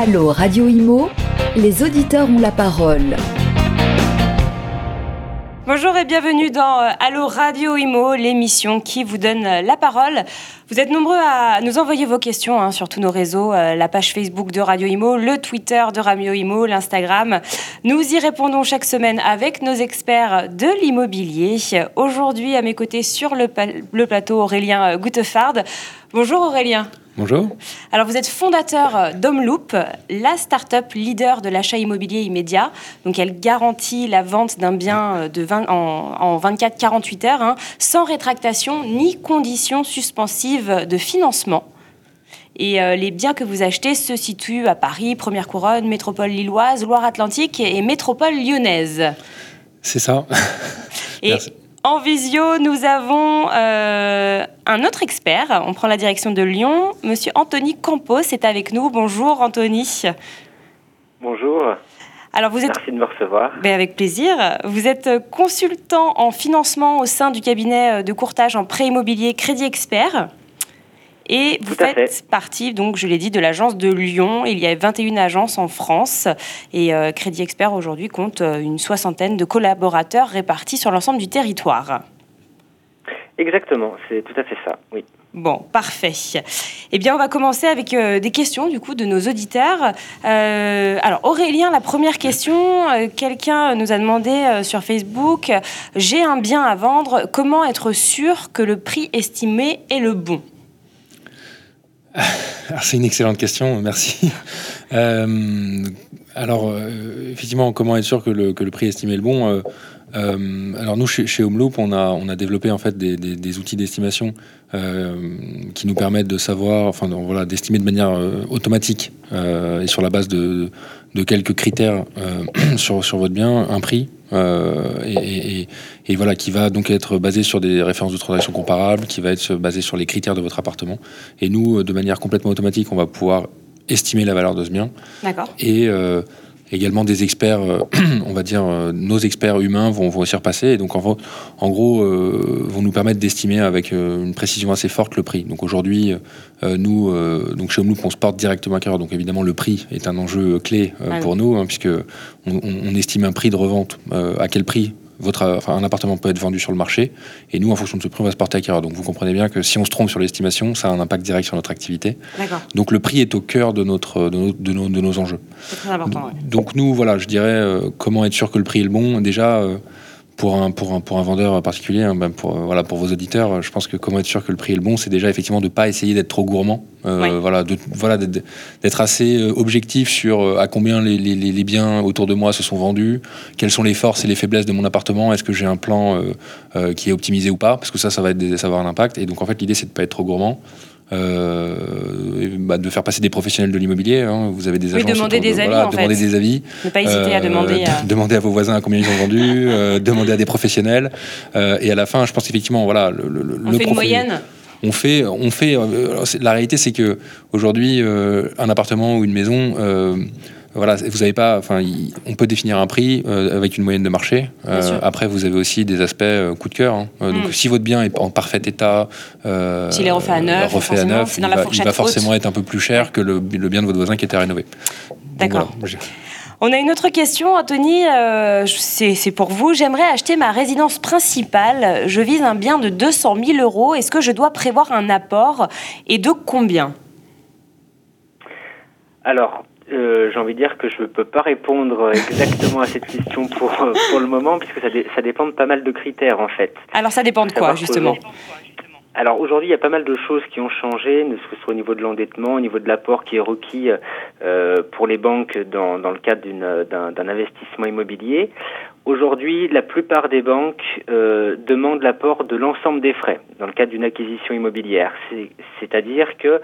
Allô Radio Imo, les auditeurs ont la parole. Bonjour et bienvenue dans euh, Allo Radio Imo, l'émission qui vous donne euh, la parole. Vous êtes nombreux à nous envoyer vos questions hein, sur tous nos réseaux, euh, la page Facebook de Radio Imo, le Twitter de Radio Imo, l'Instagram. Nous y répondons chaque semaine avec nos experts de l'immobilier. Aujourd'hui, à mes côtés sur le, plateau, Aurélien Goutefard. Bonjour Aurélien. Bonjour. Alors vous êtes fondateur d'Homeloop, la start-up leader de l'achat immobilier immédiat. Donc elle garantit la vente d'un bien de 20, en, 24-48 heures, hein, sans rétractation ni conditions suspensives de financement. Et euh, les biens que vous achetez se situent à Paris, Première Couronne, Métropole lilloise, Loire-Atlantique et Métropole lyonnaise. C'est ça. Merci. En visio, nous avons euh, un autre expert. On prend la direction de Lyon. Monsieur Anthony Campos est avec nous. Bonjour Anthony. Bonjour. Alors vous êtes... Merci de me recevoir. Ben avec plaisir. Vous êtes consultant en financement au sein du cabinet de courtage en prêt immobilier Crédit Expert. Et vous faites partie, donc, je l'ai dit, de l'agence de Lyon. Il y a 21 agences en France. Et euh, Crédit Expert, aujourd'hui, compte euh, une soixantaine de collaborateurs répartis sur l'ensemble du territoire. Exactement, c'est tout à fait ça, oui. Bon, parfait. Eh bien, on va commencer avec euh, des questions du coup de nos auditeurs. alors, Aurélien, la première question, quelqu'un nous a demandé sur Facebook j'ai un bien à vendre, comment être sûr que le prix estimé est le bon? C'est une excellente question, merci. Euh, alors, euh, effectivement, comment être sûr que le, que le prix estimé est le bon euh, Alors nous, chez, chez Homeloop, on a, développé en fait des, outils d'estimation qui nous permettent de savoir, enfin voilà, d'estimer de manière automatique et sur la base de, quelques critères sur, votre bien un prix euh, et, et, voilà, qui va donc être basé sur des références de transactions comparables, qui va être basé sur les critères de votre appartement. Et nous, de manière complètement automatique, on va pouvoir estimer la valeur de ce bien. D'accord. Et euh, également des experts, euh, on va dire, euh, nos experts humains vont, vont aussi repasser. Et donc, en, en gros, euh, vont nous permettre d'estimer avec une précision assez forte le prix. Donc, aujourd'hui, nous, donc chez Homeloop, on se porte directement à cœur. Donc, évidemment, le prix est un enjeu clé ah pour nous, hein, puisque on, on, estime un prix de revente. à quel prix votre, un appartement peut être vendu sur le marché, et nous, en fonction de ce prix, on va se porter acquéreur. Donc vous comprenez bien que si on se trompe sur l'estimation, ça a un impact direct sur notre activité. Donc le prix est au cœur de, notre, de, nos, de nos, enjeux. C'est très important. Donc nous, voilà, je dirais, euh, comment être sûr que le prix est le bon? Déjà, euh, pour un, pour un, pour un vendeur particulier, hein, ben pour, euh, voilà, pour vos auditeurs, je pense que comment être sûr que le prix est le bon, c'est déjà effectivement de ne pas essayer d'être trop gourmand. Euh, voilà, de, voilà, d'être assez euh, objectif sur à combien les, les, les, biens autour de moi se sont vendus, quelles sont les forces et les faiblesses de mon appartement, est-ce que j'ai un plan qui est optimisé ou pas, parce que ça, ça va, être, ça va avoir un impact. Et donc en fait, l'idée, c'est de ne pas être trop gourmand. Euh, bah, de faire passer des professionnels de l'immobilier. Hein. Vous avez des oui, demander des avis. en demander des avis. Ne pas hésiter à euh, demander. À... Demander à vos voisins à combien ils ont vendu, euh, demander à des professionnels. et à la fin, je pense effectivement, voilà, le, le, on fait une moyenne. On fait, on fait. la réalité, c'est que aujourd'hui, un appartement ou une maison voilà, vous avez pas, enfin, on peut définir un prix euh, avec une moyenne de marché. Euh, après, vous avez aussi des aspects euh, coup de cœur. Hein. Donc, mm. si votre bien est en parfait état, s'il est refait à neuf, refait à neuf il, va, il va forcément être un peu plus cher que le, bien de votre voisin qui était rénové. D'accord. On a une autre question, Anthony. c'est pour vous. J'aimerais acheter ma résidence principale. Je vise un bien de 200 000 euros. Est-ce que je dois prévoir un apport et de combien? Alors, euh, j'ai envie de dire que je ne peux pas répondre exactement à cette question pour, euh, pour le moment, puisque ça, ça dépend de pas mal de critères en fait. Alors ça dépend de quoi justement alors aujourd'hui, il y a pas mal de choses qui ont changé, ne ce soit au niveau de l'endettement, au niveau de l'apport qui est requis euh, pour les banques dans, dans le cadre d'un investissement immobilier. Aujourd'hui, la plupart des banques euh, demandent l'apport de l'ensemble des frais dans le cadre d'une acquisition immobilière. C'est-à-dire que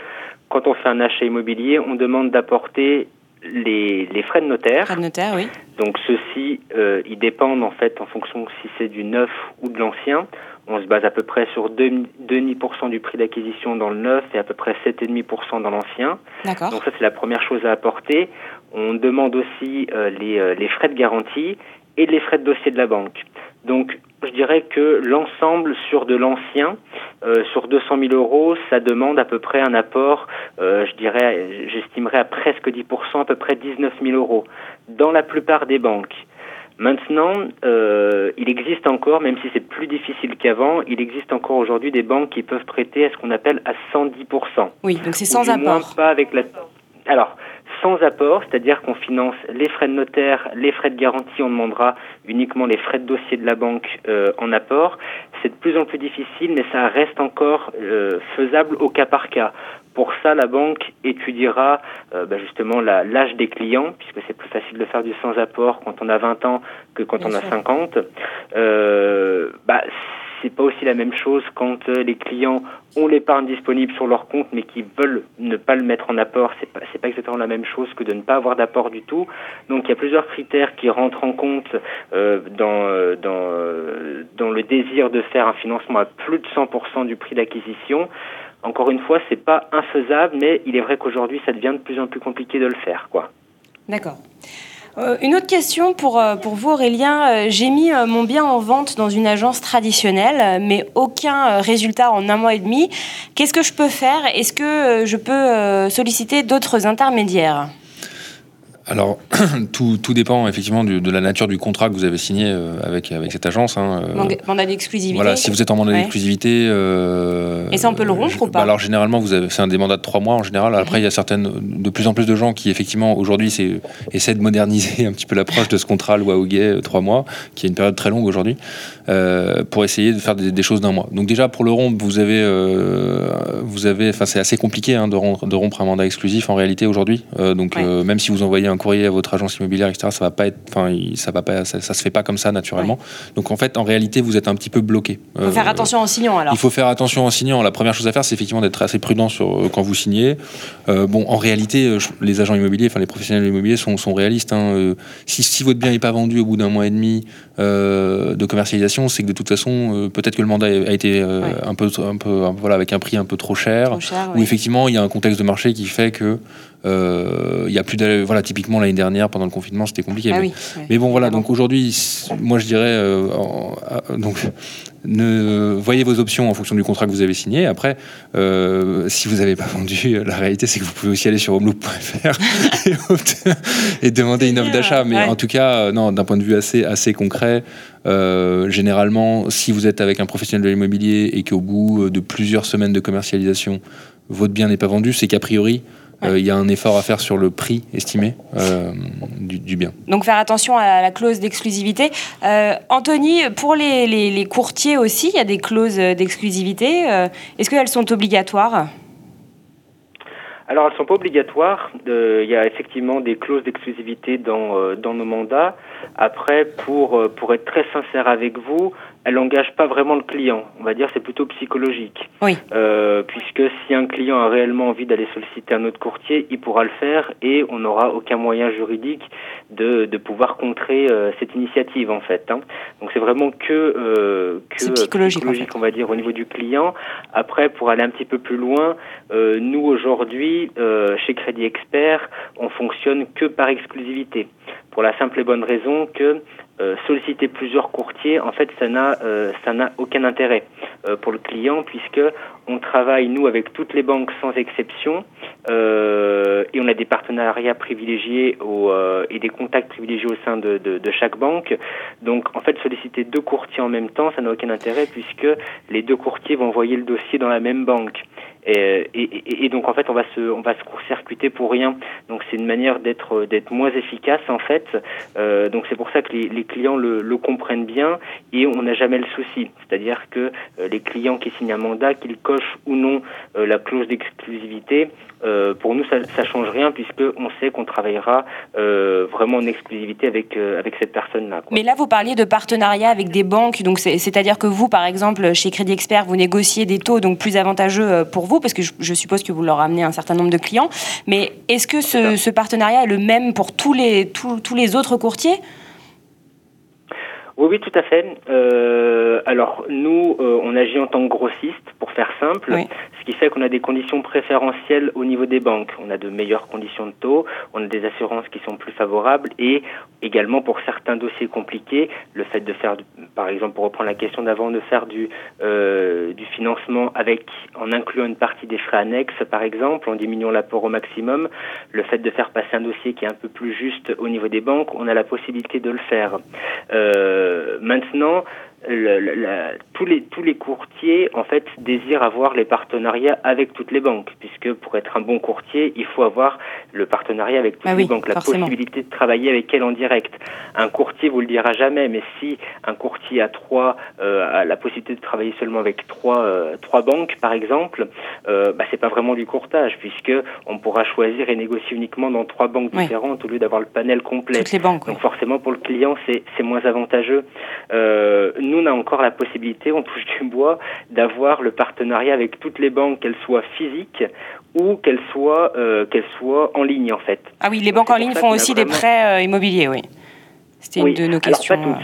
quand on fait un achat immobilier, on demande d'apporter les, les, frais de notaire. Frais de notaire, oui. Donc ceux-ci, euh, ils dépendent en fait en fonction si c'est du neuf ou de l'ancien. On se base à peu près sur 2,5% du prix d'acquisition dans le neuf et à peu près 7,5% dans l'ancien. D'accord. Donc ça, c'est la première chose à apporter. On demande aussi euh, les, euh, les, frais de garantie et les frais de dossier de la banque. Donc je dirais que l'ensemble sur de l'ancien, euh, sur 200 000 euros, ça demande à peu près un apport, euh, je dirais, j'estimerais à presque 10%, à peu près 19 000 euros, dans la plupart des banques. Maintenant, euh, il existe encore, même si c'est plus difficile qu'avant, il existe encore aujourd'hui des banques qui peuvent prêter à ce qu'on appelle à 110%. Oui, donc c'est sans apport. Pas avec la... Alors, sans apport, c'est-à-dire qu'on finance les frais de notaire, les frais de garantie, on demandera uniquement les frais de dossier de la banque euh, en apport. C'est de plus en plus difficile, mais ça reste encore euh, faisable au cas par cas. Pour ça, la banque étudiera euh, bah, justement l'âge des clients, puisque c'est plus facile de faire du sans apport quand on a 20 ans que quand on a 50. Euh, bah, c'est pas aussi la même chose quand euh, les clients ont l'épargne disponible sur leur compte mais qui veulent ne pas le mettre en apport. C'est pas, pas exactement la même chose que de ne pas avoir d'apport du tout. Donc il y a plusieurs critères qui rentrent en compte euh, dans, euh, dans, le désir de faire un financement à plus de 100% du prix d'acquisition. Encore une fois, c'est pas infaisable, mais il est vrai qu'aujourd'hui, ça devient de plus en plus compliqué de le faire, quoi. D'accord. Euh, une autre question pour, euh, pour vous, Aurélien. Euh, j'ai mis mon bien en vente dans une agence traditionnelle, mais aucun résultat en un mois et demi. Qu'est-ce que je peux faire? Est-ce que je peux solliciter d'autres intermédiaires? Alors, tout, tout, dépend effectivement de la nature du contrat que vous avez signé euh, avec, avec cette agence. Hein, euh. mandat d'exclusivité. Voilà, si vous êtes en mandat d'exclusivité. Euh, et ça, on peut le rompre ou pas Alors, généralement, vous avez, c'est un des mandats de trois mois en général. Après, il y a certaines, de plus en plus de gens qui, effectivement, aujourd'hui, essaient de moderniser un petit peu l'approche de ce contrat loi Hoguet, trois mois, qui est une période très longue aujourd'hui, pour essayer de faire des, choses d'un mois. Donc, déjà, pour le rompre, vous avez. vous avez enfin, c'est assez compliqué hein, de, rompre, de rompre un mandat exclusif en réalité aujourd'hui. donc, même si vous envoyez un un courrier à votre agence immobilière, etc. Ça va pas être, enfin, ça va pas, ça, se fait pas comme ça naturellement. Donc en fait, en réalité, vous êtes un petit peu bloqué. Il faut faire euh, attention en signant alors. Il faut faire attention en signant. La première chose à faire, c'est effectivement d'être assez prudent sur euh, quand vous signez. Euh, bon, en réalité, les agents immobiliers, enfin les professionnels immobiliers sont, sont réalistes. Hein. Si, si, votre bien n'est pas vendu au bout d'un mois et demi de commercialisation, c'est que de toute façon, peut-être que le mandat a été un peu, un peu, voilà, avec un prix un peu trop cher, ou effectivement, il y a un contexte de marché qui fait que il y a plus de, voilà, typiquement l'année dernière pendant le confinement, c'était compliqué. Ah mais, bon, voilà. Donc aujourd'hui, moi je dirais, euh, donc ne voyez vos options en fonction du contrat que vous avez signé. Après, euh, si vous n'avez pas vendu, la réalité c'est que vous pouvez aussi aller sur homeloop.fr et, demander une offre d'achat. Mais en tout cas, non, d'un point de vue assez assez concret, généralement, si vous êtes avec un professionnel de l'immobilier et qu'au bout de plusieurs semaines de commercialisation, votre bien n'est pas vendu, c'est qu'a priori euh, il y a un effort à faire sur le prix estimé euh, du, bien. Donc faire attention à la clause d'exclusivité. Euh, Anthony, pour les, courtiers aussi, il y a des clauses d'exclusivité. Est-ce qu'elles sont obligatoires? Alors, elles ne sont pas obligatoires. Il y a effectivement des clauses d'exclusivité dans, dans nos mandats. Après, pour, pour être très sincère avec vous, elle n'engage pas vraiment le client. On va dire c'est plutôt psychologique. Oui. Euh, puisque si un client a réellement envie d'aller solliciter un autre courtier, il pourra le faire et on n'aura aucun moyen juridique de, de pouvoir contrer euh, cette initiative en fait. Hein. Donc c'est vraiment que, euh, que psychologique, on va dire au niveau du client. Après, pour aller un petit peu plus loin, euh, nous aujourd'hui chez Crédit Expert, on fonctionne que par exclusivité pour la simple et bonne raison que euh, solliciter plusieurs courtiers, en fait, ça n'a euh, ça n'a aucun intérêt euh, pour le client puisque on travaille nous avec toutes les banques sans exception et on a des partenariats privilégiés au, et des contacts privilégiés au sein de, de, de, chaque banque. Donc, en fait, solliciter deux courtiers en même temps, ça n'a aucun intérêt puisque les deux courtiers vont envoyer le dossier dans la même banque. Et, et, et, donc en fait on va se on va se court-circuiter pour rien. Donc c'est une manière d'être d'être moins efficace en fait. Euh, donc c'est pour ça que les, les clients le, le, comprennent bien et on n'a jamais le souci. C'est-à-dire que euh, les clients qui signent un mandat, qu'ils cochent ou non euh, la clause d'exclusivité, euh, pour nous, ça, ça change rien puisque on sait qu'on travaillera euh, vraiment en exclusivité avec euh, avec cette personne-là. Mais là, vous parliez de partenariat avec des banques, donc c'est-à-dire que vous, par exemple, chez Crédit Expert, vous négociez des taux donc plus avantageux pour vous, parce que je, suppose que vous leur amenez un certain nombre de clients. Mais est-ce que ce, ce, partenariat est le même pour tous les tous, tous les autres courtiers? Oui, oui, tout à fait. Euh, alors, nous, euh, on agit en tant que grossiste, pour faire simple, ce qui fait qu'on a des conditions préférentielles au niveau des banques. On a de meilleures conditions de taux, on a des assurances qui sont plus favorables et également pour certains dossiers compliqués, le fait de faire, par exemple, pour reprendre la question d'avant, de faire du, euh, du financement avec, en incluant une partie des frais annexes, par exemple, en diminuant l'apport au maximum, le fait de faire passer un dossier qui est un peu plus juste au niveau des banques, on a la possibilité de le faire. Euh, maintenant, le, tous, les, tous les courtiers en fait désirent avoir les partenariats avec toutes les banques, puisque pour être un bon courtier, il faut avoir le partenariat avec toutes ah les banques, la possibilité de travailler avec elles en direct. Un courtier vous le dira jamais, mais si un courtier a trois euh, a la possibilité de travailler seulement avec trois euh, trois banques par exemple, euh, bah, c'est pas vraiment du courtage, puisque on pourra choisir et négocier uniquement dans trois banques différentes au lieu d'avoir le panel complet. Toutes les banques. Donc forcément pour le client c'est c'est moins avantageux. Euh, nous, on a encore la possibilité, on touche du bois, d'avoir le partenariat avec toutes les banques, qu'elles soient physiques ou qu'elles soient, euh, qu'elles soient en ligne, en fait. Ah oui, les banques en ligne font aussi des prêts euh, immobiliers, oui. C'était une de nos questions.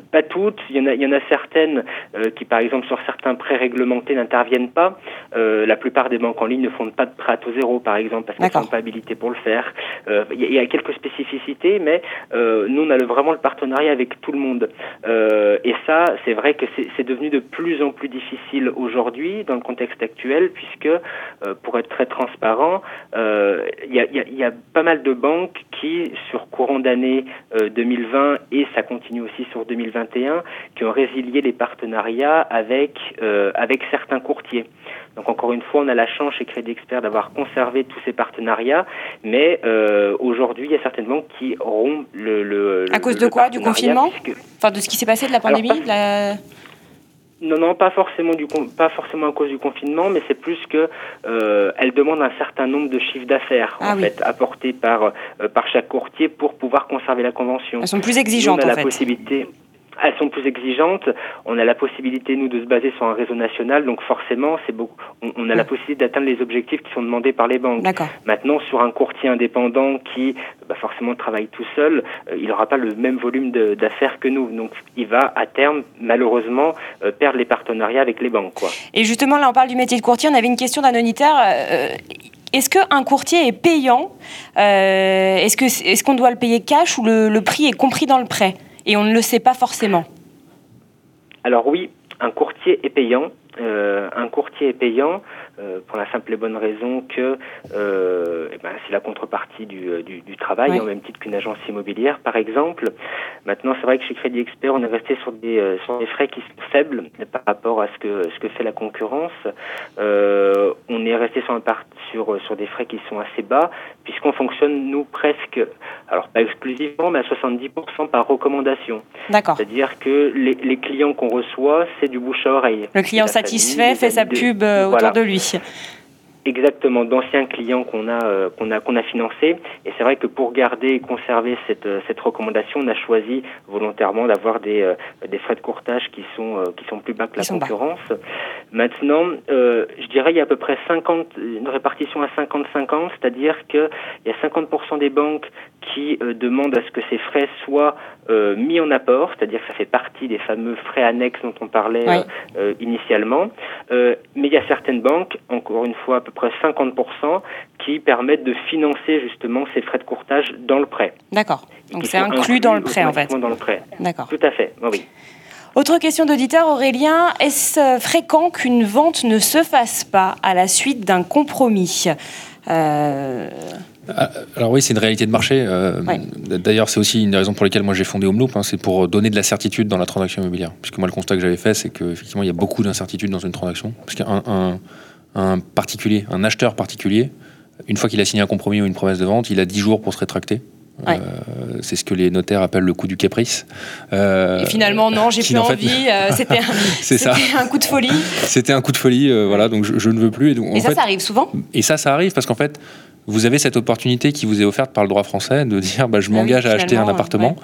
Pas toutes. Il y en a, il y en a certaines euh, qui, par exemple, sur certains prêts réglementés, n'interviennent pas. Euh, la plupart des banques en ligne ne font pas de prêt à taux zéro, par exemple, parce qu'elles ne sont pas habilitées pour le faire. Euh, il, y a, quelques spécificités, mais nous, on a le, vraiment le partenariat avec tout le monde. et ça, c'est vrai que c'est devenu de plus en plus difficile aujourd'hui dans le contexte actuel, puisque, pour être très transparent, il y, a, il y a pas mal de banques qui, sur courant d'année 2020, et ça continue aussi sur 2021, qui ont résilié les partenariats avec, euh, avec certains courtiers. Donc encore une fois, on a la chance chez Crédit Expert d'avoir conservé tous ces partenariats, mais euh, aujourd'hui, il y a certaines banques qui auront le... le à cause de quoi? Du confinement? Enfin, de ce qui s'est passé de la pandémie Non, non, pas forcément du pas forcément à cause du confinement, mais c'est plus que euh, elle demande un certain nombre de chiffres d'affaires ah en fait apportés par par chaque courtier pour pouvoir conserver la convention. Elles sont plus exigeantes on a la possibilité elles sont plus exigeantes. On a la possibilité, nous, de se baser sur un réseau national. Donc forcément, c'est beaucoup, on, a la possibilité d'atteindre les objectifs qui sont demandés par les banques. Maintenant, sur un courtier indépendant qui bah, forcément travaille tout seul, euh, il n'aura pas le même volume d'affaires que nous. Donc il va, à terme, malheureusement, euh, perdre les partenariats avec les banques. Quoi. Et justement, là, on parle du métier de courtier. On avait une question d'un auditeur. Euh, est-ce qu'un courtier est payant? Est-ce qu'on est qu'on doit le payer cash ou le prix est compris dans le prêt? Et on ne le sait pas forcément. Alors oui, un courtier est payant. Euh, un courtier est payant euh, pour la simple et bonne raison que euh, eh ben, c'est la contrepartie du, euh, du, du travail, au même titre qu'une agence immobilière, par exemple. Maintenant, c'est vrai que chez Crédit Expert, on est resté sur des, euh, sur des frais qui sont faibles par rapport à ce que, ce que fait la concurrence. on est resté sur, un part, sur, sur des frais qui sont assez bas, puisqu'on fonctionne, nous, presque, alors pas exclusivement, mais à 70% par recommandation. D'accord. C'est-à-dire que les, les clients qu'on reçoit, c'est du bouche à oreille. Le client satisfait, fait sa pub autour de lui. 行。Exactement, d'anciens clients qu'on a euh, qu'on a qu'on a financés. Et c'est vrai que pour garder et conserver cette euh, cette recommandation, on a choisi volontairement d'avoir des euh, des frais de courtage qui sont qui sont plus bas que la concurrence. Maintenant, je dirais il y a à peu près 50 une répartition à 50-50, c'est-à-dire que il y a 50% des banques qui demandent à ce que ces frais soient mis en apport, c'est-à-dire que ça fait partie des fameux frais annexes dont on parlait initialement. mais il y a certaines banques, encore une fois, à peu près 50% qui permettent de financer justement ces frais de courtage dans le prêt. D'accord. Donc c'est inclus, dans le prêt en fait. Dans le prêt. D'accord. Tout à fait. Oui. Autre question d'auditeur, Aurélien. Est-ce euh, fréquent qu'une vente ne se fasse pas à la suite d'un compromis? Euh, ah, alors oui, c'est une réalité de marché. Euh, d'ailleurs, c'est aussi une des raisons pour lesquelles moi j'ai fondé Homeloop, hein, c'est pour donner de la certitude dans la transaction immobilière. Puisque moi, le constat que j'avais fait, c'est qu'effectivement, il y a beaucoup d'incertitudes dans une transaction. Parce qu'un un, un particulier, un acheteur particulier, une fois qu'il a signé un compromis ou une promesse de vente, il a 10 jours pour se rétracter. Euh, c'est ce que les notaires appellent le coup du caprice. Euh, et finalement, non, j'ai plus envie. Euh, c'était un, un, coup de folie. C'était un coup de folie, voilà. Donc je, ne veux plus. Et, ça, ça arrive souvent? Et ça, ça arrive parce qu'en fait, vous avez cette opportunité qui vous est offerte par le droit français de dire bah, je Ah oui, m'engage à acheter un appartement.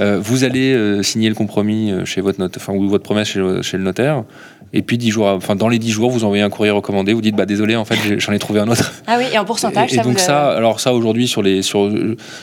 Euh, vous allez euh, signer le compromis euh, chez votre notaire, enfin, ou votre promesse chez, le- chez le notaire. Et puis dix jours, enfin dans les 10 jours, vous envoyez un courrier recommandé. Vous dites bah désolé, en fait j'en ai trouvé un autre. Ah oui, et en pourcentage, Et, et ça donc vous ça, alors ça aujourd'hui sur les sur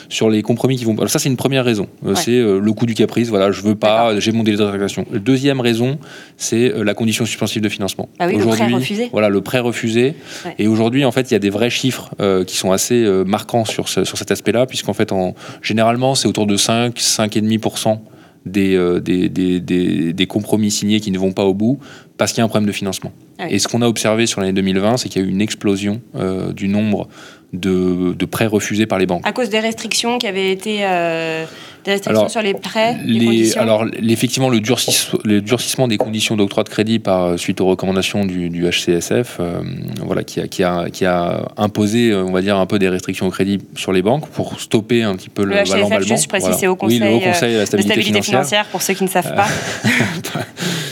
sur les compromis qui vont, alors ça c'est une première raison. Ouais. C'est euh, le coût du caprice. Voilà, je veux pas, j'ai mon délai de rétractation. Deuxième raison, c'est la condition suspensive de financement. Ah oui, le prêt refusé. Voilà, le prêt refusé. Ouais. Et aujourd'hui, en fait, il y a des vrais chiffres qui sont assez euh, marquants sur ce- sur cet aspect-là, puisqu'en fait, en généralement, c'est autour de 5 5,5% des, euh, des, des, des, des compromis signés qui ne vont pas au bout parce qu'il y a un problème de financement. Ah oui. Et ce qu'on a observé sur l'année 2020, c'est qu'il y a eu une explosion euh, du nombre de, de prêts refusés par les banques. À cause des restrictions qui avaient été. euh, des restrictions Alors, sur les prêts, les, Les, conditions alors, effectivement, le, durcis- le durcissement des conditions d'octroi de crédit par euh, suite aux recommandations du, du HCSF, euh, voilà, qui a, qui, a, qui a imposé, on va dire, un peu des restrictions au crédit sur les banques pour stopper un petit peu Le le, HCSF, juste, je précise, Voilà. c'est au oui, le Haut Conseil, Conseil de la de stabilité, stabilité financière. financière, pour ceux qui ne savent pas.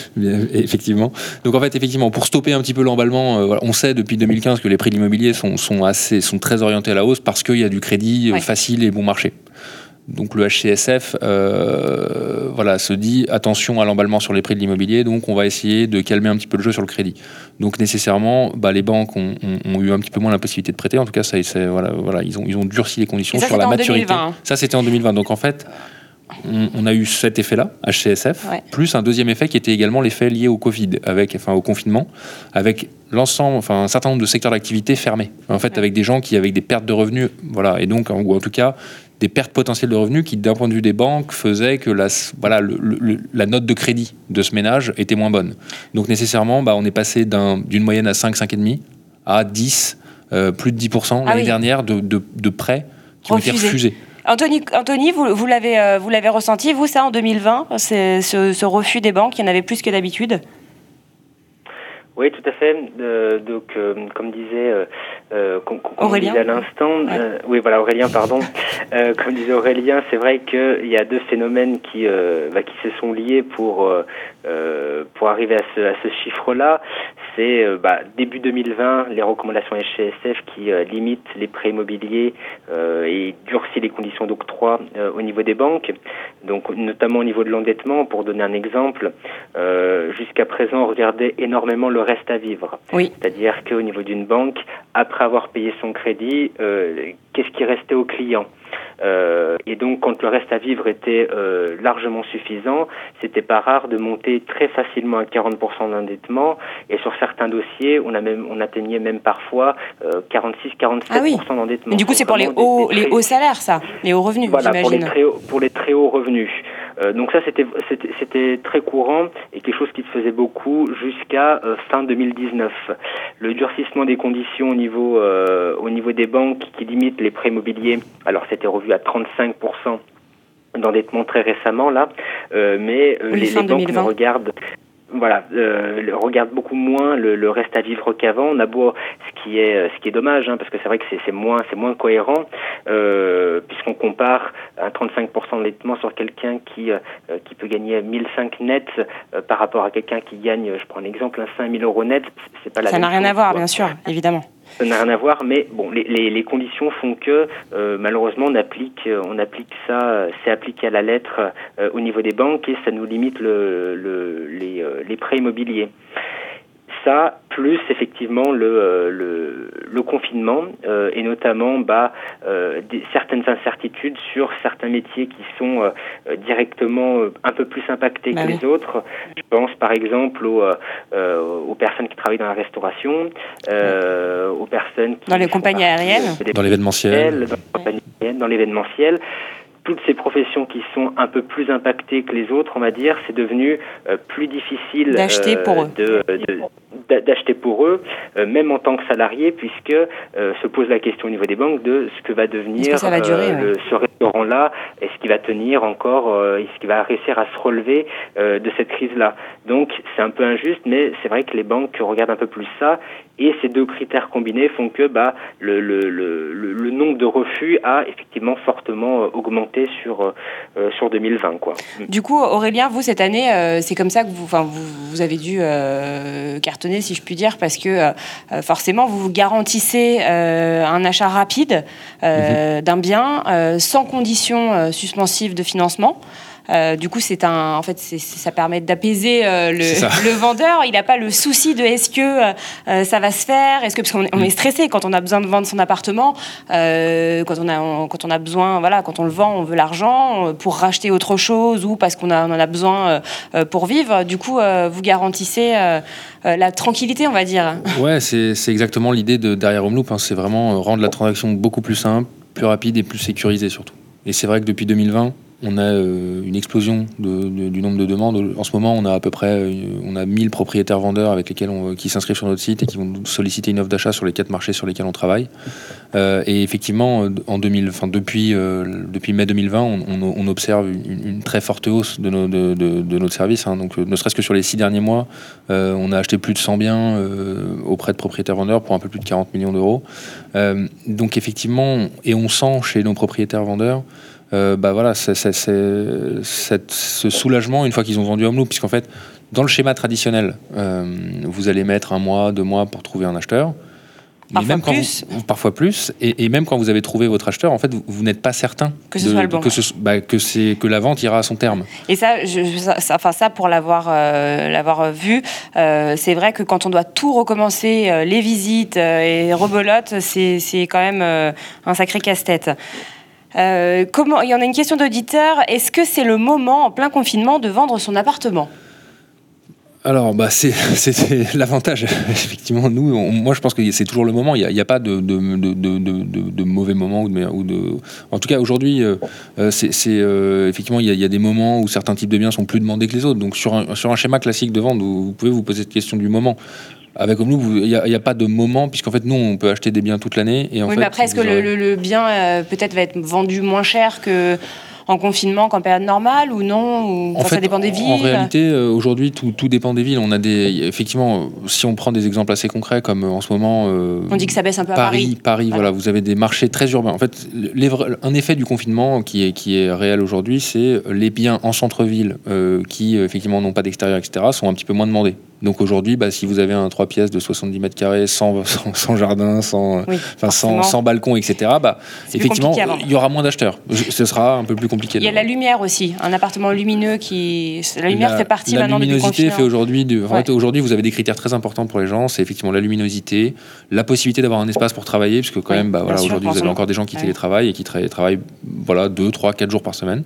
Effectivement. Donc en fait, effectivement, pour stopper un petit peu l'emballement, euh, on sait depuis 2015 que les prix de l'immobilier sont, sont assez, sont très orientés à la hausse parce qu'il y a du crédit euh, Ouais. facile et bon marché. Donc le HCSF, euh, voilà, se dit attention à l'emballement sur les prix de l'immobilier, donc on va essayer de calmer un petit peu le jeu sur le crédit. Donc nécessairement, bah, les banques ont, ont- ont eu un petit peu moins la possibilité de prêter. En tout cas, ça, voilà, voilà, ils ont, ils ont durci les conditions ça, sur la en maturité. 2020, hein. Ça, c'était en 2020. Donc en fait, on, on a eu cet effet-là, HCSF, Ouais. plus un deuxième effet qui était également l'effet lié au Covid, avec, enfin au confinement, avec l'ensemble, enfin un certain nombre de secteurs d'activité fermés. En fait, Ouais. avec des gens qui avaient des pertes de revenus, voilà, et donc en- ou en tout cas des pertes potentielles de revenus qui, d'un point de vue des banques, faisaient que la, voilà, le- le- la note de crédit de ce ménage était moins bonne. Donc nécessairement, bah, on est passé d'un- d'une moyenne à 5, 5,5 à 10, euh, plus de 10% Ah l'année oui. dernière de, de- de prêts qui ont été Refusés. Anthony, Anthony vous, vous l'avez euh, vous l'avez ressenti, vous, ça, en 2020, c'est- ce, ce refus des banques, il y en avait plus que d'habitude? Oui, tout à fait. Euh, donc, euh, comme disait, euh, comme Aurélien. disait à l'instant, Ouais. oui, voilà, Aurélien, pardon. Comme disait Aurélien, c'est vrai qu'il y a deux phénomènes qui, bah, qui se sont liés pour pour arriver à ce, à ce chiffre-là. C'est euh, bah, début 2020, les recommandations HCSF qui euh, limitent les prêts immobiliers euh, et durcissent les conditions d'octroi au niveau des banques. Donc, notamment au niveau de l'endettement. Pour donner un exemple, jusqu'à présent, on regardait énormément le reste à vivre. Oui. C'est-à-dire qu'au niveau d'une banque, après avoir payé son crédit, qu'est-ce qui restait au client Euh, Et donc, quand le reste à vivre était euh, largement suffisant, c'était pas rare de monter très facilement à 40% d'endettement. Et sur certains dossiers, on a même, on atteignait même parfois euh, 46-47% Ah oui. d'endettement. Mais du coup, c'est pour les des- hauts, des les très- hauts salaires, ça, les hauts revenus, voilà, pour les, j'imagine. très hauts, pour les très hauts revenus. Euh, donc ça, c'était très courant et quelque chose qui se faisait beaucoup jusqu'à euh, fin 2019. Le durcissement des conditions au niveau, euh, au niveau des banques qui limitent les prêts immobiliers, alors c'était revu à 35% d'endettement très récemment là, euh, mais euh, Oui, les, les banques 2020. ne regardent voilà, euh, regardent beaucoup moins le, le reste à vivre qu'avant. On a beau, ce qui est, ce qui est dommage, hein, parce que c'est vrai que c'est moins, c'est moins cohérent, euh, puisqu'on compare un 35% d'endettement sur quelqu'un qui, euh, qui peut gagner 1005 net euh, par rapport à quelqu'un qui gagne, je prends un exemple, un 5000 euros net. C'est pas la Ça n'a rien chose, à voir, quoi. bien sûr, évidemment. Ça n'a rien à voir, mais bon, les, les, les conditions font que euh, malheureusement on applique, euh, on applique ça, euh, c'est appliqué à la lettre euh, au niveau des banques et ça nous limite le, le, les, euh, les prêts immobiliers. Ça, plus effectivement le, euh, le, le confinement euh, et notamment bah, euh, des, certaines incertitudes sur certains métiers qui sont euh, directement euh, un peu plus impactés Bah que oui. les autres. Je pense par exemple aux, euh, aux personnes qui travaillent dans la restauration, euh, aux personnes qui Dans les compagnies aériennes. Dans l'événementiel. dans les compagnies aériennes, dans l'événementiel. Toutes ces professions qui sont un peu plus impactées que les autres, on va dire, c'est devenu euh, plus difficile D'acheter euh, pour eux. de- de- d'a- d'acheter pour eux, euh, même en tant que salarié, puisque euh, se pose la question au niveau des banques de ce que va devenir Est-ce que ça va durer, euh, ouais. le- ce restaurant-là, est-ce qu'il va tenir encore, euh, est-ce qu'il va réussir à se relever euh, de cette crise-là? Donc c'est un peu injuste, mais c'est vrai que les banques regardent un peu plus ça, et ces deux critères combinés font que bah, le, le, le, le- le nombre nombre de refus a effectivement fortement augmenté sur, sur 2020. Quoi. Du coup, Aurélien, vous, cette année, c'est comme ça que vous, vous, vous avez dû cartonner, si je puis dire, parce que forcément, vous vous garantissez un achat rapide mhm. d'un bien sans condition suspensive de financement. Euh, du coup, c'est un, en fait, ça permet d'apaiser euh, le, vendeur. Il n'a pas le souci de est-ce que euh, ça va se faire, est-ce que parce qu'on on est mm. stressé quand on a besoin de vendre son appartement, quand on a, quand on a besoin, voilà, quand on le vend, on veut l'argent pour racheter autre chose ou parce qu'on en a besoin pour vivre. Du coup, vous garantissez la tranquillité, on va dire. Ouais, c'est exactement l'idée de derrière Homeloop. Hein. c'est vraiment rendre la transaction beaucoup plus simple, plus rapide et plus sécurisée surtout. Et c'est vrai que depuis 2020, on a euh, une explosion du nombre de demandes. En ce moment, on a à peu près euh, on a 1000 propriétaires vendeurs avec lesquels on, qui s'inscrivent sur notre site et qui vont solliciter une offre d'achat sur les quatre marchés sur lesquels on travaille. Euh, et effectivement, en 2000, enfin, depuis, depuis mai 2020, on, observe une, très forte hausse de, de, notre service. Hein. Donc, ne serait-ce que sur les six derniers mois, on a acheté plus de 100 biens auprès de propriétaires vendeurs pour un peu plus de 40 millions d'euros. donc, effectivement, et on sent chez nos propriétaires vendeurs euh, bah voilà, c'est, ce soulagement une fois qu'ils ont vendu Homeloop, puisqu'en fait, dans le schéma traditionnel, euh, vous allez mettre un mois, deux mois pour trouver un acheteur. Parfois même plus. parfois plus. Et, même quand vous avez trouvé votre acheteur, en fait, vous, n'êtes pas certain que ce soit le bon. Que, bah, que, c'est, que la vente ira à son terme. Et ça, je, ça, enfin, ça pour l'avoir, euh, l'avoir vu, c'est vrai que quand on doit tout recommencer, les visites et rebelote, c'est, c'est quand même un sacré casse-tête. Euh, comment, il y en a une question d'auditeur. Est-ce que c'est le moment, en plein confinement, de vendre son appartement? Alors, bah, c'est l'avantage. Effectivement, nous, moi, je pense que c'est toujours le moment. Il n'y a, pas de, mauvais moments. Ou de, en tout cas, aujourd'hui, euh, euh, effectivement, il y, a, des moments où certains types de biens sont plus demandés que les autres. Donc, sur un, sur un schéma classique de vente, vous, pouvez vous poser cette question du moment. Avec comme nous, il n'y a, pas de moment, puisqu'en fait, nous, on peut acheter des biens toute l'année. Et en oui, fait, mais après, est-ce que le, bien euh, peut-être va être vendu moins cher que en confinement qu'en période normale ou non en fait, Ça dépend des villes En réalité, euh, aujourd'hui, tout, tout, dépend des villes. On a des, effectivement, si on prend des exemples assez concrets, comme euh, en ce moment. on dit que ça baisse un peu Paris, à Paris. Paris, voilà. vous avez des marchés très urbains. En fait, un effet du confinement qui est, qui est réel aujourd'hui, c'est les biens en centre-ville qui, effectivement, n'ont pas d'extérieur, etc., sont un petit peu moins demandés. Donc aujourd'hui, bah, si vous avez un 3 pièces de 70 mètres carrés, sans, sans, jardin, sans, sans, sans, balcon, etc., bah, effectivement, il y aura moins d'acheteurs. Ce sera un peu plus compliqué. Il y a la lumière aussi, un appartement lumineux qui. La lumière fait partie maintenant du La luminosité fait aujourd'hui. En fait, aujourd'hui, vous avez des critères très importants pour les gens. C'est effectivement la luminosité, la possibilité d'avoir un espace pour travailler, parce que quand même, bah, voilà, aujourd'hui, vous avez encore des gens qui télétravaillent et qui travaillent voilà, 2, 3, 4 jours par semaine.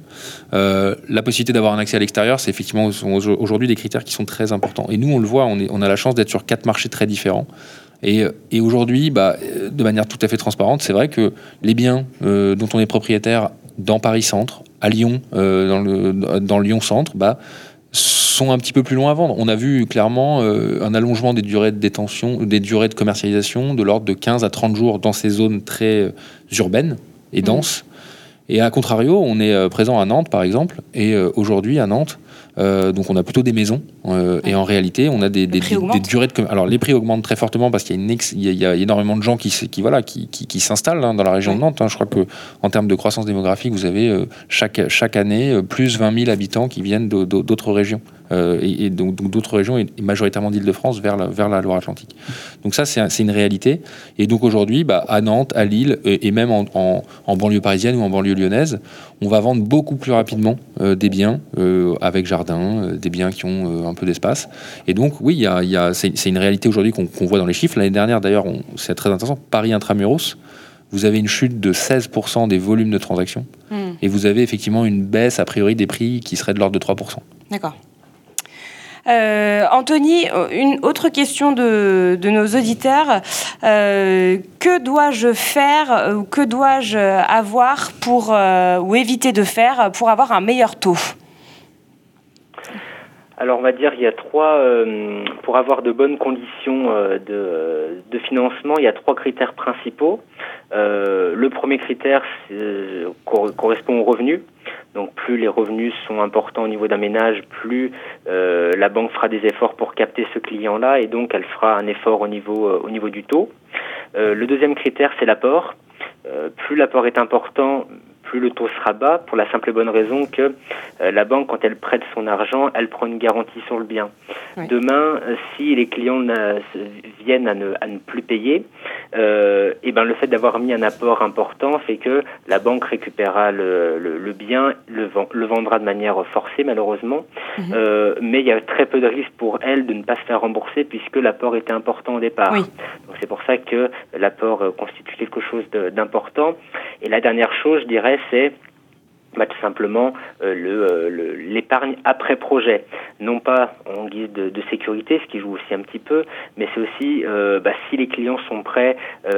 Euh, la possibilité d'avoir un accès à l'extérieur, c'est effectivement aujourd'hui des critères qui sont très importants. Et nous, on le voit, on, a la chance d'être sur quatre marchés très différents. Et, aujourd'hui, bah, de manière tout à fait transparente, c'est vrai que les biens euh, dont on est propriétaire dans Paris Centre, à Lyon, euh, dans, le, dans Lyon Centre, bah, sont un petit peu plus loin à vendre. On a vu clairement euh, un allongement des durées de détention, des durées de commercialisation de l'ordre de 15 à 30 jours dans ces zones très urbaines et mmh. denses. Et à contrario, on est présent à Nantes, par exemple, et aujourd'hui à Nantes, euh, donc on a plutôt des maisons euh, et en réalité on a des, des, durées de alors les prix augmentent très fortement parce qu'il y, y, a énormément de gens qui, qui voilà qui, qui, s'installent hein, dans la région de Nantes. Hein. Je crois que en termes de croissance démographique vous avez euh, chaque chaque année plus 20 000 habitants qui viennent d'autres régions. Euh, et, donc d'autres régions, et majoritairement d'Île-de-France, vers la, vers la Loire-Atlantique. Donc ça, c'est une réalité. Et donc aujourd'hui, bah, à Nantes, à Lille, et, même en, en, banlieue parisienne ou en banlieue lyonnaise, on va vendre beaucoup plus rapidement euh, des biens euh, avec jardin, des biens qui ont un peu d'espace. Et donc oui, y a, y a, c'est une réalité aujourd'hui qu'on voit dans les chiffres. L'année dernière, d'ailleurs, c'est très intéressant, Paris Intramuros, vous avez une chute de 16% des volumes de transactions hmm. et vous avez effectivement une baisse a priori des prix qui serait de l'ordre de 3%. D'accord. Euh, Anthony, une autre question de, nos auditeurs. Euh, que dois-je faire ou que dois-je avoir pour, euh, ou éviter de faire pour avoir un meilleur taux? Alors on va dire il y a trois pour avoir de bonnes conditions de, de, financement, il y a trois critères principaux. le premier critère correspond au revenu. Donc plus les revenus sont importants au niveau d'un ménage, plus euh, la banque fera des efforts pour capter ce client-là et donc elle fera un effort au niveau, euh, au niveau du taux. Euh, le deuxième critère, c'est l'apport. plus l'apport est important, plus le taux sera bas, pour la simple et bonne raison que euh, la banque, quand elle prête son argent, elle prend une garantie sur le bien. Demain, euh, si les clients viennent à ne, à ne, plus payer, euh, et ben le fait d'avoir mis un apport important fait que la banque récupérera le, le, bien, le, le, vendra de manière forcée malheureusement, mhm. mais il y a très peu de risques pour elle de ne pas se faire rembourser puisque l'apport était important au départ. Donc c'est pour ça que l'apport constitue quelque chose d'important. Et la dernière chose, je dirais, c'est bah, tout simplement euh, euh, l'épargne après projet, non pas en guise de, sécurité, ce qui joue aussi un petit peu, mais c'est aussi euh, bah, si les clients sont prêts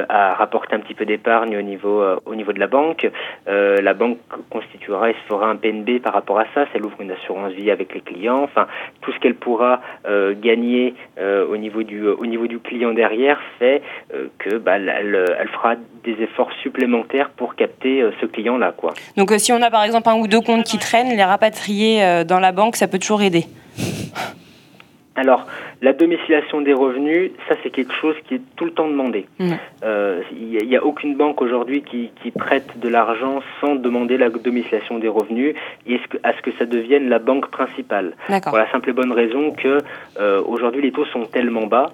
à rapporter un petit peu d'épargne au niveau au niveau de la banque, la banque constituera et se fera un PNB par rapport à ça, elle ouvre une assurance vie avec les clients, enfin tout ce qu'elle pourra gagner au niveau du au niveau du client derrière fait que bah, elle, elle, fera des efforts supplémentaires pour capter ce client là quoi. Donc si on a par exemple un ou deux comptes qui traînent, les rapatrier euh, dans la banque, ça peut toujours aider. Alors, la domiciliation des revenus, ça c'est quelque chose qui est tout le temps demandé. Il mmh. n'y euh, a, aucune banque aujourd'hui qui, prête de l'argent sans demander la domiciliation des revenus et à ce que ça devienne la banque principale. Pour la simple et bonne raison que euh, aujourd'hui les taux sont tellement bas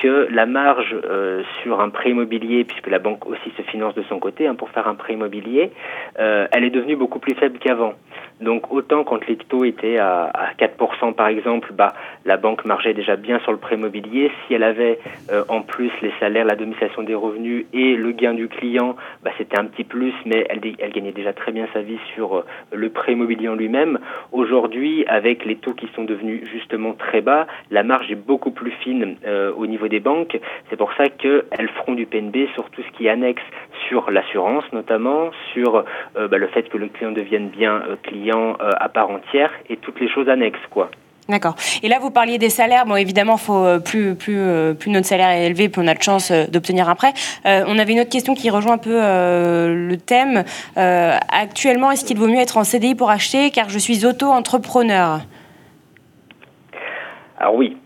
que la marge euh, sur un prêt immobilier, puisque la banque aussi se finance de son côté hein, pour faire un prêt immobilier, euh, elle est devenue beaucoup plus faible qu'avant. Donc autant quand les taux étaient à, à 4% par exemple, bah, la banque margeait déjà bien sur le prêt immobilier. Si elle avait euh, en plus les salaires, la domiciliation des revenus et le gain du client, bah, c'était un petit plus, mais elle, elle gagnait déjà très bien sa vie sur le prêt immobilier en lui-même. Aujourd'hui, avec les taux qui sont devenus justement très bas, la marge est beaucoup plus fine au niveau des banques. C'est pour ça qu'elles feront du PNB sur tout ce qui est annexe sur l'assurance notamment, sur bah, le fait que le client devienne bien client euh, à part entière et toutes les choses annexes, quoi. D'accord. Et là, vous parliez des salaires. Bon, évidemment, faut euh, plus plus euh, plus notre salaire est élevé, plus on a de chance d'obtenir un prêt. on avait une autre question qui rejoint un peu le thème. actuellement, est-ce qu'il vaut mieux être en CDI pour acheter, car je suis auto-entrepreneur Alors oui,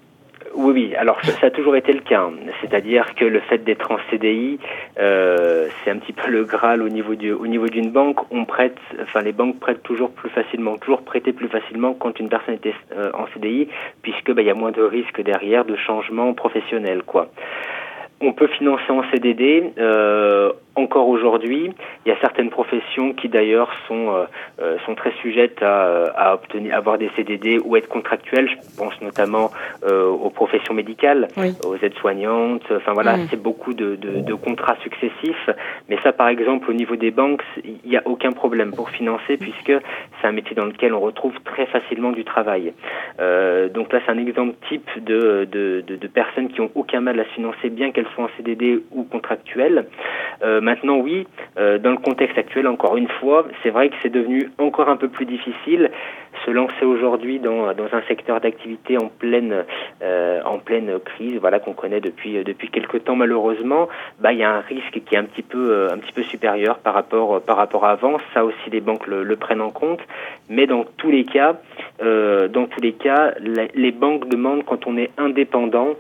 oui, oui. Alors ça, a toujours été le cas. C'est-à-dire que le fait d'être en CDI, euh, c'est un petit peu le graal au niveau du, au niveau d'une banque. On prête, enfin les banques prêtent toujours plus facilement, toujours prêter plus facilement quand une personne était euh, en CDI, puisque bah, il y a moins de risques derrière de changement professionnel, quoi. On peut financer en CDD. Encore aujourd'hui. Il y a certaines professions qui d'ailleurs sont euh, euh, sont très sujettes à, à obtenir avoir des CDD ou être contractuelles. Je pense notamment euh, aux professions médicales, aux aides-soignantes. Enfin voilà, mm. c'est beaucoup de, de, de, contrats successifs. Mais ça, par exemple, au niveau des banques, il n'y a aucun problème pour financer puisque c'est un métier dans lequel on retrouve très facilement du travail. Euh, donc là, c'est un exemple type de, de, de, personnes qui ont aucun mal à se financer, bien qu'elles soient en CDD ou contractuelles. Euh, maintenant, oui, euh, dans le contexte actuel, encore une fois, c'est vrai que c'est devenu encore un peu plus difficile se lancer aujourd'hui dans, dans un secteur d'activité en pleine euh, en pleine crise, voilà qu'on connaît depuis depuis quelques temps malheureusement. Bah, il y a un risque qui est un petit peu un petit peu supérieur par rapport par rapport à avant. Ça aussi, les banques le, le prennent en compte. Mais dans tous les cas, dans tous les cas, les banques demandent quand on est indépendant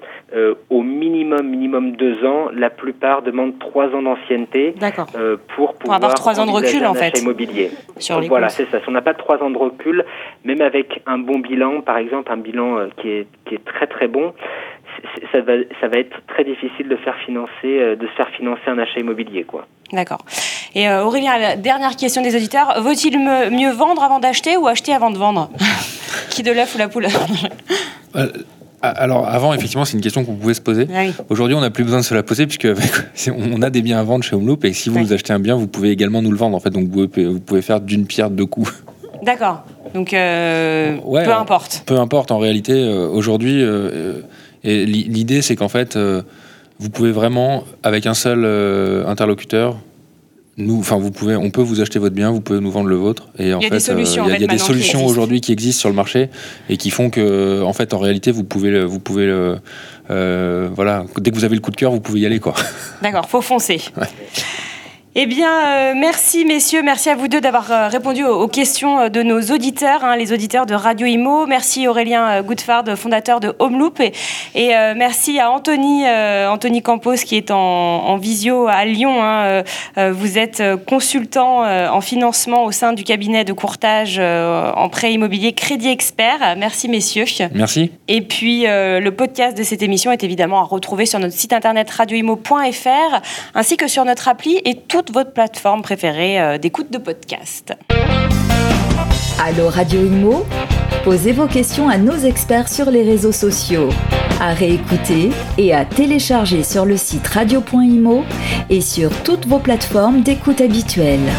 au minimum minimum deux ans. La plupart demandent trois ans d'ancienneté euh, pour pouvoir avoir trois ans de recul en fait immobilier. Sur les voilà, c'est ça. Si on n'a pas trois ans de recul, même avec un bon bilan, par exemple un bilan euh, qui est qui est très très bon, ça va, ça va être très difficile de faire financer, euh, de se faire financer un achat immobilier, quoi. D'accord. Et Aurélien, la dernière question des auditeurs vaut-il mieux vendre avant d'acheter ou acheter avant de vendre Qui de l'œuf ou la poule alors avant, effectivement, c'est une question qu'on pouvait se poser. Ah Aujourd'hui, on n'a plus besoin de se la poser puisque on a des biens à vendre chez Homeloop et si vous nous achetez un bien, vous pouvez également nous le vendre. En fait, donc vous pouvez, faire d'une pierre deux coups. D'accord. Donc euh, peu importe. Peu importe. En réalité, euh, aujourd'hui, euh, l'idée, c'est qu'en fait, vous pouvez vraiment, avec un seul interlocuteur, nous, enfin, vous pouvez, on peut vous acheter votre bien, vous pouvez nous vendre le vôtre. Et en il y a des solutions, il y a, des solutions aujourd'hui qui existent sur le marché et qui font que, en fait, en réalité, vous pouvez, vous pouvez, euh, voilà, dès que vous avez le coup de cœur, vous pouvez y aller, quoi. D'accord, faut foncer. Eh bien, euh, merci messieurs, merci à vous deux d'avoir euh, répondu aux, questions de nos auditeurs, hein, les auditeurs de Radio Imo. Merci Aurélien Goodfard, fondateur de Homeloop. Et, et merci à Anthony, Anthony Campos qui est en, visio à Lyon. Hein. vous êtes consultant en financement au sein du cabinet de courtage en prêt immobilier Crédit Expert. Merci messieurs. Merci. Et puis, le podcast de cette émission est évidemment à retrouver sur notre site internet radioimo.fr ainsi que sur notre appli et votre plateforme préférée euh, d'écoute de podcast. Allô Radio Imo Posez vos questions à nos experts sur les réseaux sociaux. À réécouter et à télécharger sur le site radio.imo et sur toutes vos plateformes d'écoute habituelles.